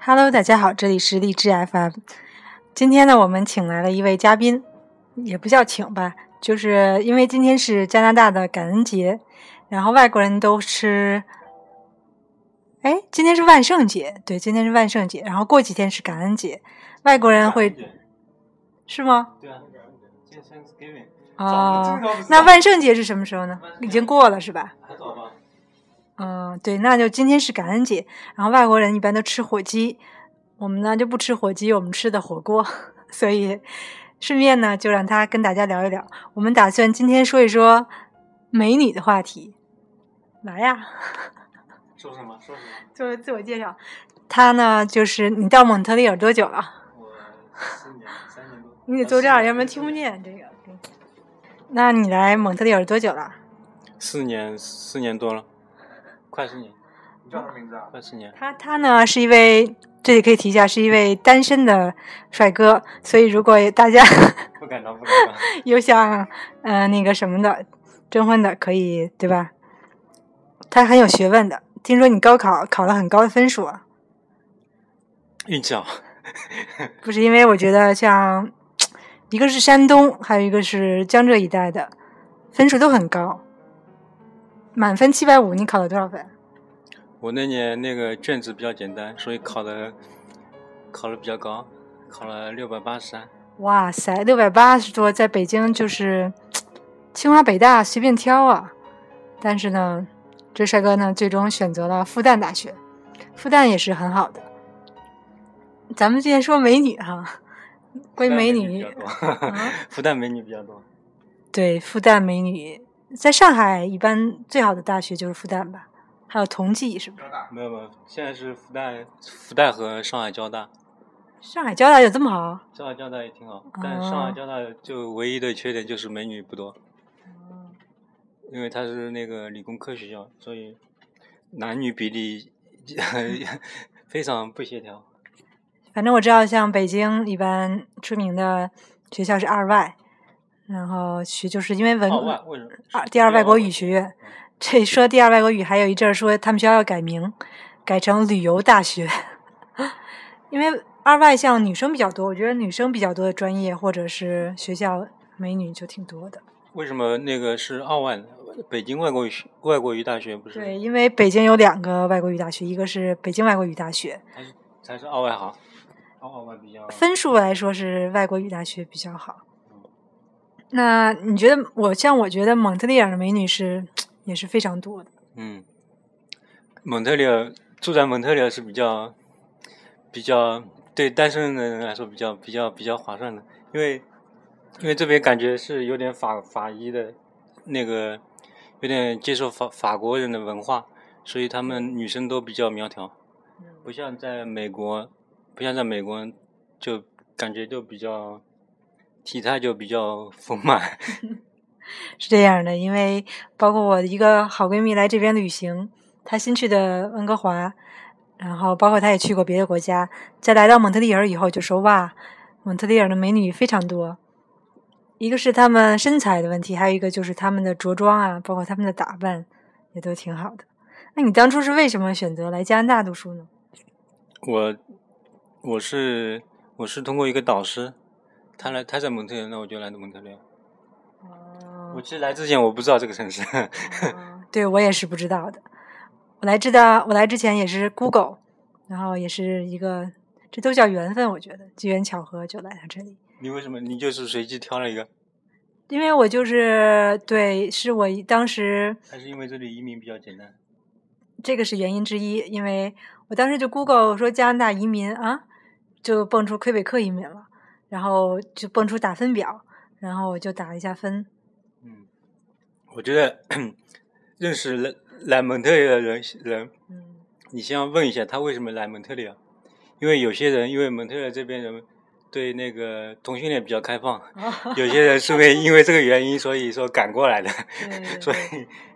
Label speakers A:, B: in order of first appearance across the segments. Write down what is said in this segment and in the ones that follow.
A: Hello，大家好，这里是荔枝 FM。今天呢，我们请来了一位嘉宾，也不叫请吧，就是因为今天是加拿大的感恩节，然后外国人都吃，哎，今天是万圣节，对，今天是万圣节，然后过几天是感恩节，外国人会是吗？
B: 对啊，今天 Thanksgiving
A: 哦，那万圣节是什么时候呢？已经过了是吧？
B: 还早吧？
A: 嗯，对，那就今天是感恩节，然后外国人一般都吃火鸡，我们呢就不吃火鸡，我们吃的火锅，所以顺便呢就让他跟大家聊一聊。我们打算今天说一说美女的话题，来呀，
B: 说什么？说什么？
A: 做自我介绍。他呢就是你到蒙特利尔多久了？
B: 我四年，三年多。
A: 你得坐这儿，要不然听不见这个。那你来蒙特利尔多久了？
B: 四年，四年多了，快十年。你叫什么名字啊？快四年。
A: 他他呢是一位，这里可以提一下，是一位单身的帅哥，所以如果大家
B: 不敢当，不敢当。
A: 有想呃那个什么的征婚的，可以对吧？他很有学问的，听说你高考考了很高的分数啊？
B: 运气好。
A: 不是因为我觉得像一个是山东，还有一个是江浙一带的，分数都很高，满分七百五，你考了多少分？
B: 我那年那个卷子比较简单，所以考的考的比较高，考了六百八十三。
A: 哇塞，六百八十多，在北京就是清华北大随便挑啊。但是呢，这帅哥呢最终选择了复旦大学，复旦也是很好的。咱们今天说美女哈，关于美女，
B: 复旦美女比较多。
A: 对，复旦美女，在上海一般最好的大学就是复旦吧，还有同济是不是？
B: 没有没有，现在是复旦，复旦和上海交大。
A: 上海交大有这么好？
B: 上海交大也挺好，但上海交大就唯一的缺点就是美女不多。因为它是那个理工科学校，所以男女比例 非常不协调。
A: 反正我知道，像北京一般出名的学校是二外，然后学就是因为文
B: 二
A: 第二外国语学院。这说第二外国语，还有一阵儿说他们学校要改名，改成旅游大学，因为二外像女生比较多，我觉得女生比较多的专业或者是学校美女就挺多的。
B: 为什么那个是二外？北京外国语外国语大学不是？
A: 对，因为北京有两个外国语大学，一个是北京外国语大学，
B: 才是才是二外好。二外比较
A: 分数来说是外国语大学比较好。那你觉得我像我觉得蒙特利尔的美女是也是非常多的。
B: 嗯，蒙特利尔住在蒙特利尔是比较比较对单身的人来说比较比较比较划算的，因为因为这边感觉是有点法法医的那个。有点接受法法国人的文化，所以他们女生都比较苗条，不像在美国，不像在美国，就感觉就比较体态就比较丰满。
A: 是这样的，因为包括我的一个好闺蜜来这边旅行，她新去的温哥华，然后包括她也去过别的国家，在来到蒙特利尔以后就说哇，蒙特利尔的美女非常多。一个是她们身材的问题，还有一个就是她们的着装啊，包括她们的打扮，也都挺好的。那你当初是为什么选择来加拿大读书呢？
B: 我我是我是通过一个导师，他来他在蒙特利尔，那我就来的蒙特利尔。
A: 哦。
B: 我其实来之前我不知道这个城市。
A: 对我也是不知道的。我来知道，我来之前也是 Google，然后也是一个，这都叫缘分，我觉得机缘巧合就来到这里。
B: 你为什么？你就是随机挑了一个？
A: 因为我就是对，是我当时。
B: 还是因为这里移民比较简单？
A: 这个是原因之一。因为我当时就 Google 说加拿大移民啊，就蹦出魁北克移民了，然后就蹦出打分表，然后我就打了一下分。
B: 嗯，我觉得 认识来来蒙特利尔的人人，嗯，你先要问一下他为什么来蒙特利尔，因为有些人因为蒙特利尔这边人。对那个同性恋比较开放，有些人是为因为这个原因，所以说赶过来的，所以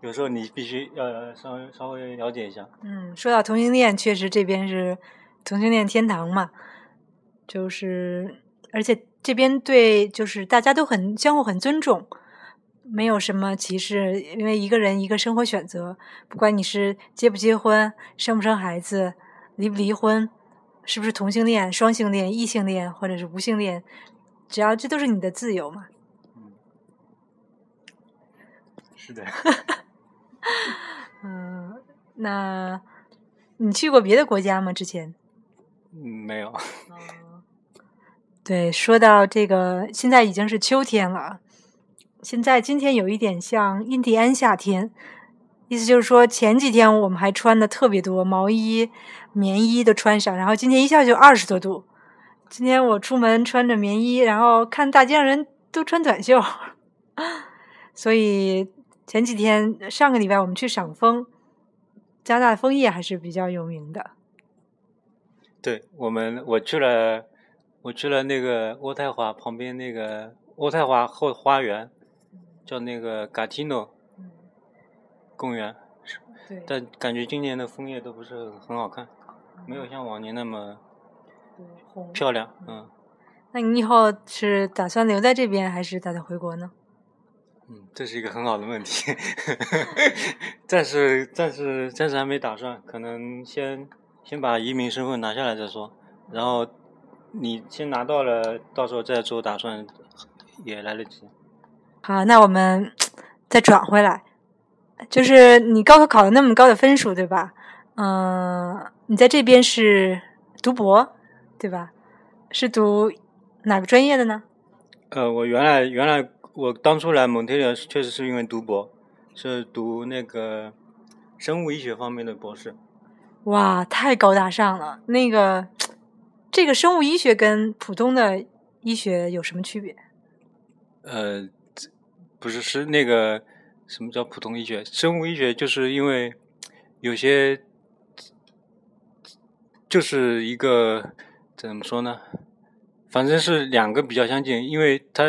B: 有时候你必须要稍微稍微了解一下。
A: 嗯，说到同性恋，确实这边是同性恋天堂嘛，就是而且这边对就是大家都很相互很尊重，没有什么歧视，因为一个人一个生活选择，不管你是结不结婚、生不生孩子、离不离婚。是不是同性恋、双性恋、异性恋或者是无性恋，只要这都是你的自由嘛。
B: 嗯，是的。
A: 嗯，那你去过别的国家吗？之前？
B: 嗯，没有。
A: 对，说到这个，现在已经是秋天了。现在今天有一点像印第安夏天，意思就是说前几天我们还穿的特别多毛衣、棉衣都穿上，然后今天一下就二十多度。今天我出门穿着棉衣，然后看大街上人都穿短袖，所以前几天上个礼拜我们去赏枫，加拿大枫叶还是比较有名的。
B: 对我们，我去了。我去了那个渥太华旁边那个渥太华后花园，叫那个 Gatineau 公园，但感觉今年的枫叶都不是很好看，没有像往年那么漂亮。嗯，
A: 那你以后是打算留在这边，还是打算回国呢？
B: 嗯，这是一个很好的问题，暂时暂时暂时还没打算，可能先先把移民身份拿下来再说，然后。你先拿到了，到时候再做打算也来得及。
A: 好，那我们 再转回来，就是你高考考了那么高的分数，对吧？嗯，你在这边是读博，对吧？是读哪个专业的呢？
B: 呃，我原来原来我当初来蒙特利尔确实是因为读博，是读那个生物医学方面的博士。
A: 哇，太高大上了，那个。这个生物医学跟普通的医学有什么区别？
B: 呃，不是，是那个什么叫普通医学？生物医学就是因为有些就是一个怎么说呢？反正是两个比较相近，因为它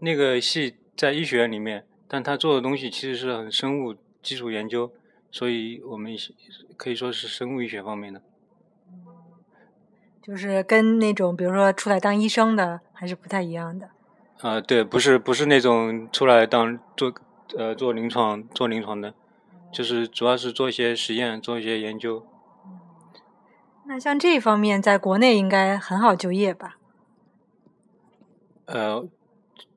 B: 那个系在医学院里面，但他做的东西其实是很生物基础研究，所以我们可以说是生物医学方面的。
A: 就是跟那种，比如说出来当医生的，还是不太一样的。
B: 啊，对，不是不是那种出来当做呃做临床做临床的，就是主要是做一些实验，做一些研究。
A: 那像这方面，在国内应该很好就业吧？
B: 呃，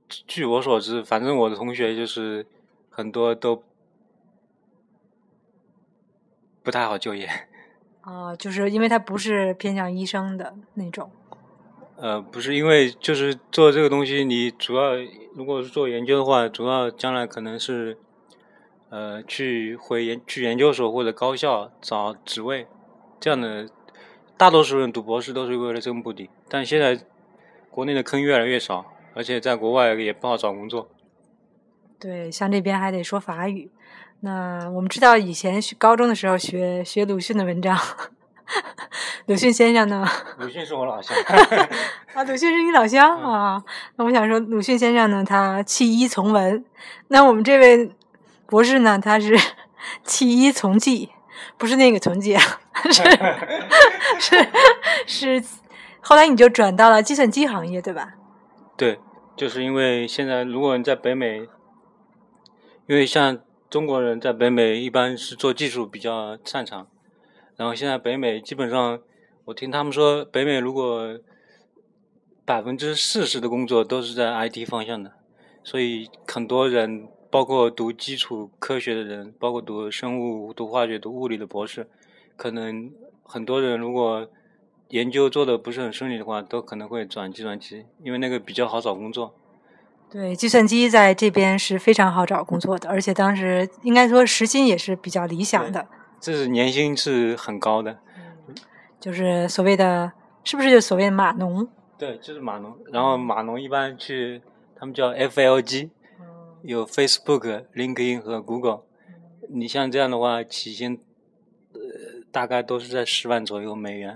B: 据我所知，反正我的同学就是很多都不太好就业。
A: 啊，就是因为他不是偏向医生的那种。
B: 呃，不是，因为就是做这个东西，你主要如果是做研究的话，主要将来可能是，呃，去回研去研究所或者高校找职位，这样的。大多数人读博士都是为了这个目的，但现在国内的坑越来越少，而且在国外也不好找工作。
A: 对，像这边还得说法语。那我们知道以前学高中的时候学学鲁迅的文章，鲁迅先生呢？
B: 鲁迅是我老乡
A: 啊，鲁迅是你老乡啊。那我想说，鲁迅先生呢，他弃医从文。那我们这位博士呢，他是 弃医从技，不是那个从技啊，是 是是。后来你就转到了计算机行业，对吧？
B: 对，就是因为现在如果你在北美，因为像。中国人在北美一般是做技术比较擅长，然后现在北美基本上，我听他们说，北美如果百分之四十的工作都是在 IT 方向的，所以很多人，包括读基础科学的人，包括读生物、读化学、读物理的博士，可能很多人如果研究做的不是很顺利的话，都可能会转计算机，因为那个比较好找工作。
A: 对，计算机在这边是非常好找工作的，而且当时应该说时薪也是比较理想的。
B: 这是年薪是很高的，
A: 就是所谓的，是不是就所谓的码农？
B: 对，就是码农。然后码农一般去，他们叫 FLG，有 Facebook、LinkedIn 和 Google。你像这样的话，起薪呃大概都是在十万左右美元。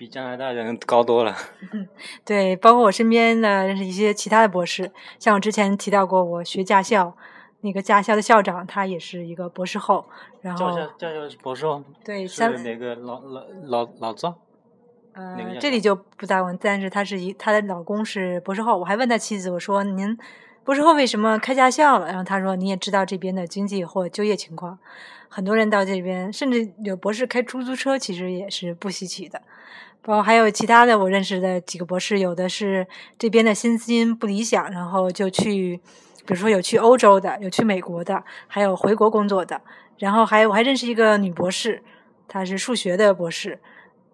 B: 比加拿大人高多了。
A: 对，包括我身边的认识一些其他的博士，像我之前提到过，我学驾校，那个驾校的校长他也是一个博士后。然后
B: 驾校驾校是博士后。
A: 对，
B: 是哪个老老老老赵？
A: 呃，这里就不再问，但是他是一，他的老公是博士后。我还问他妻子，我说您博士后为什么开驾校了？然后他说你也知道这边的经济或就业情况，很多人到这边，甚至有博士开出租车，其实也是不稀奇的。包括还有其他的我认识的几个博士，有的是这边的薪资不理想，然后就去，比如说有去欧洲的，有去美国的，还有回国工作的。然后还我还认识一个女博士，她是数学的博士，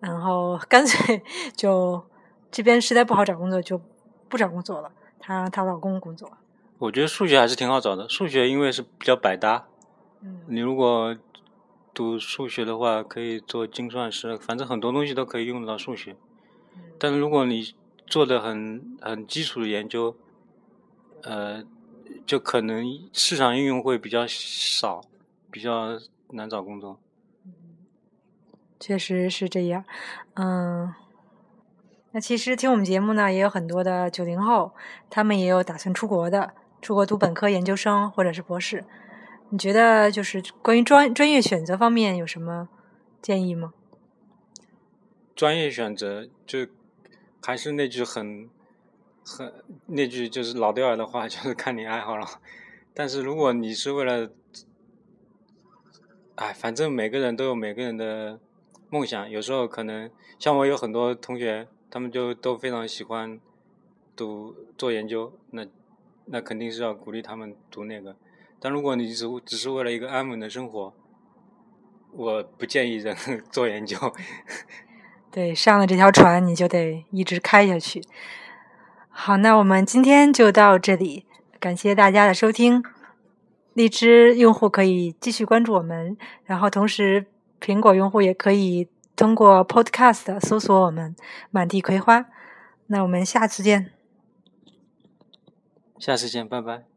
A: 然后 干脆就这边实在不好找工作，就不找工作了，她让她老公工作。
B: 我觉得数学还是挺好找的，数学因为是比较百搭。
A: 嗯
B: 你如果读数学的话，可以做精算师，反正很多东西都可以用得到数学。但是如果你做的很很基础的研究，呃，就可能市场应用会比较少，比较难找工作。
A: 确实是这样，嗯，那其实听我们节目呢，也有很多的九零后，他们也有打算出国的，出国读本科、研究生或者是博士。你觉得就是关于专专业选择方面有什么建议吗？
B: 专业选择就还是那句很很那句就是老掉牙的话，就是看你爱好了。但是如果你是为了，哎，反正每个人都有每个人的梦想，有时候可能像我有很多同学，他们就都非常喜欢读做研究，那那肯定是要鼓励他们读那个。但如果你只只是为了一个安稳的生活，我不建议人 做研究。
A: 对，上了这条船，你就得一直开下去。好，那我们今天就到这里，感谢大家的收听。荔枝用户可以继续关注我们，然后同时苹果用户也可以通过 Podcast 搜索我们“满地葵花”。那我们下次见。
B: 下次见，拜拜。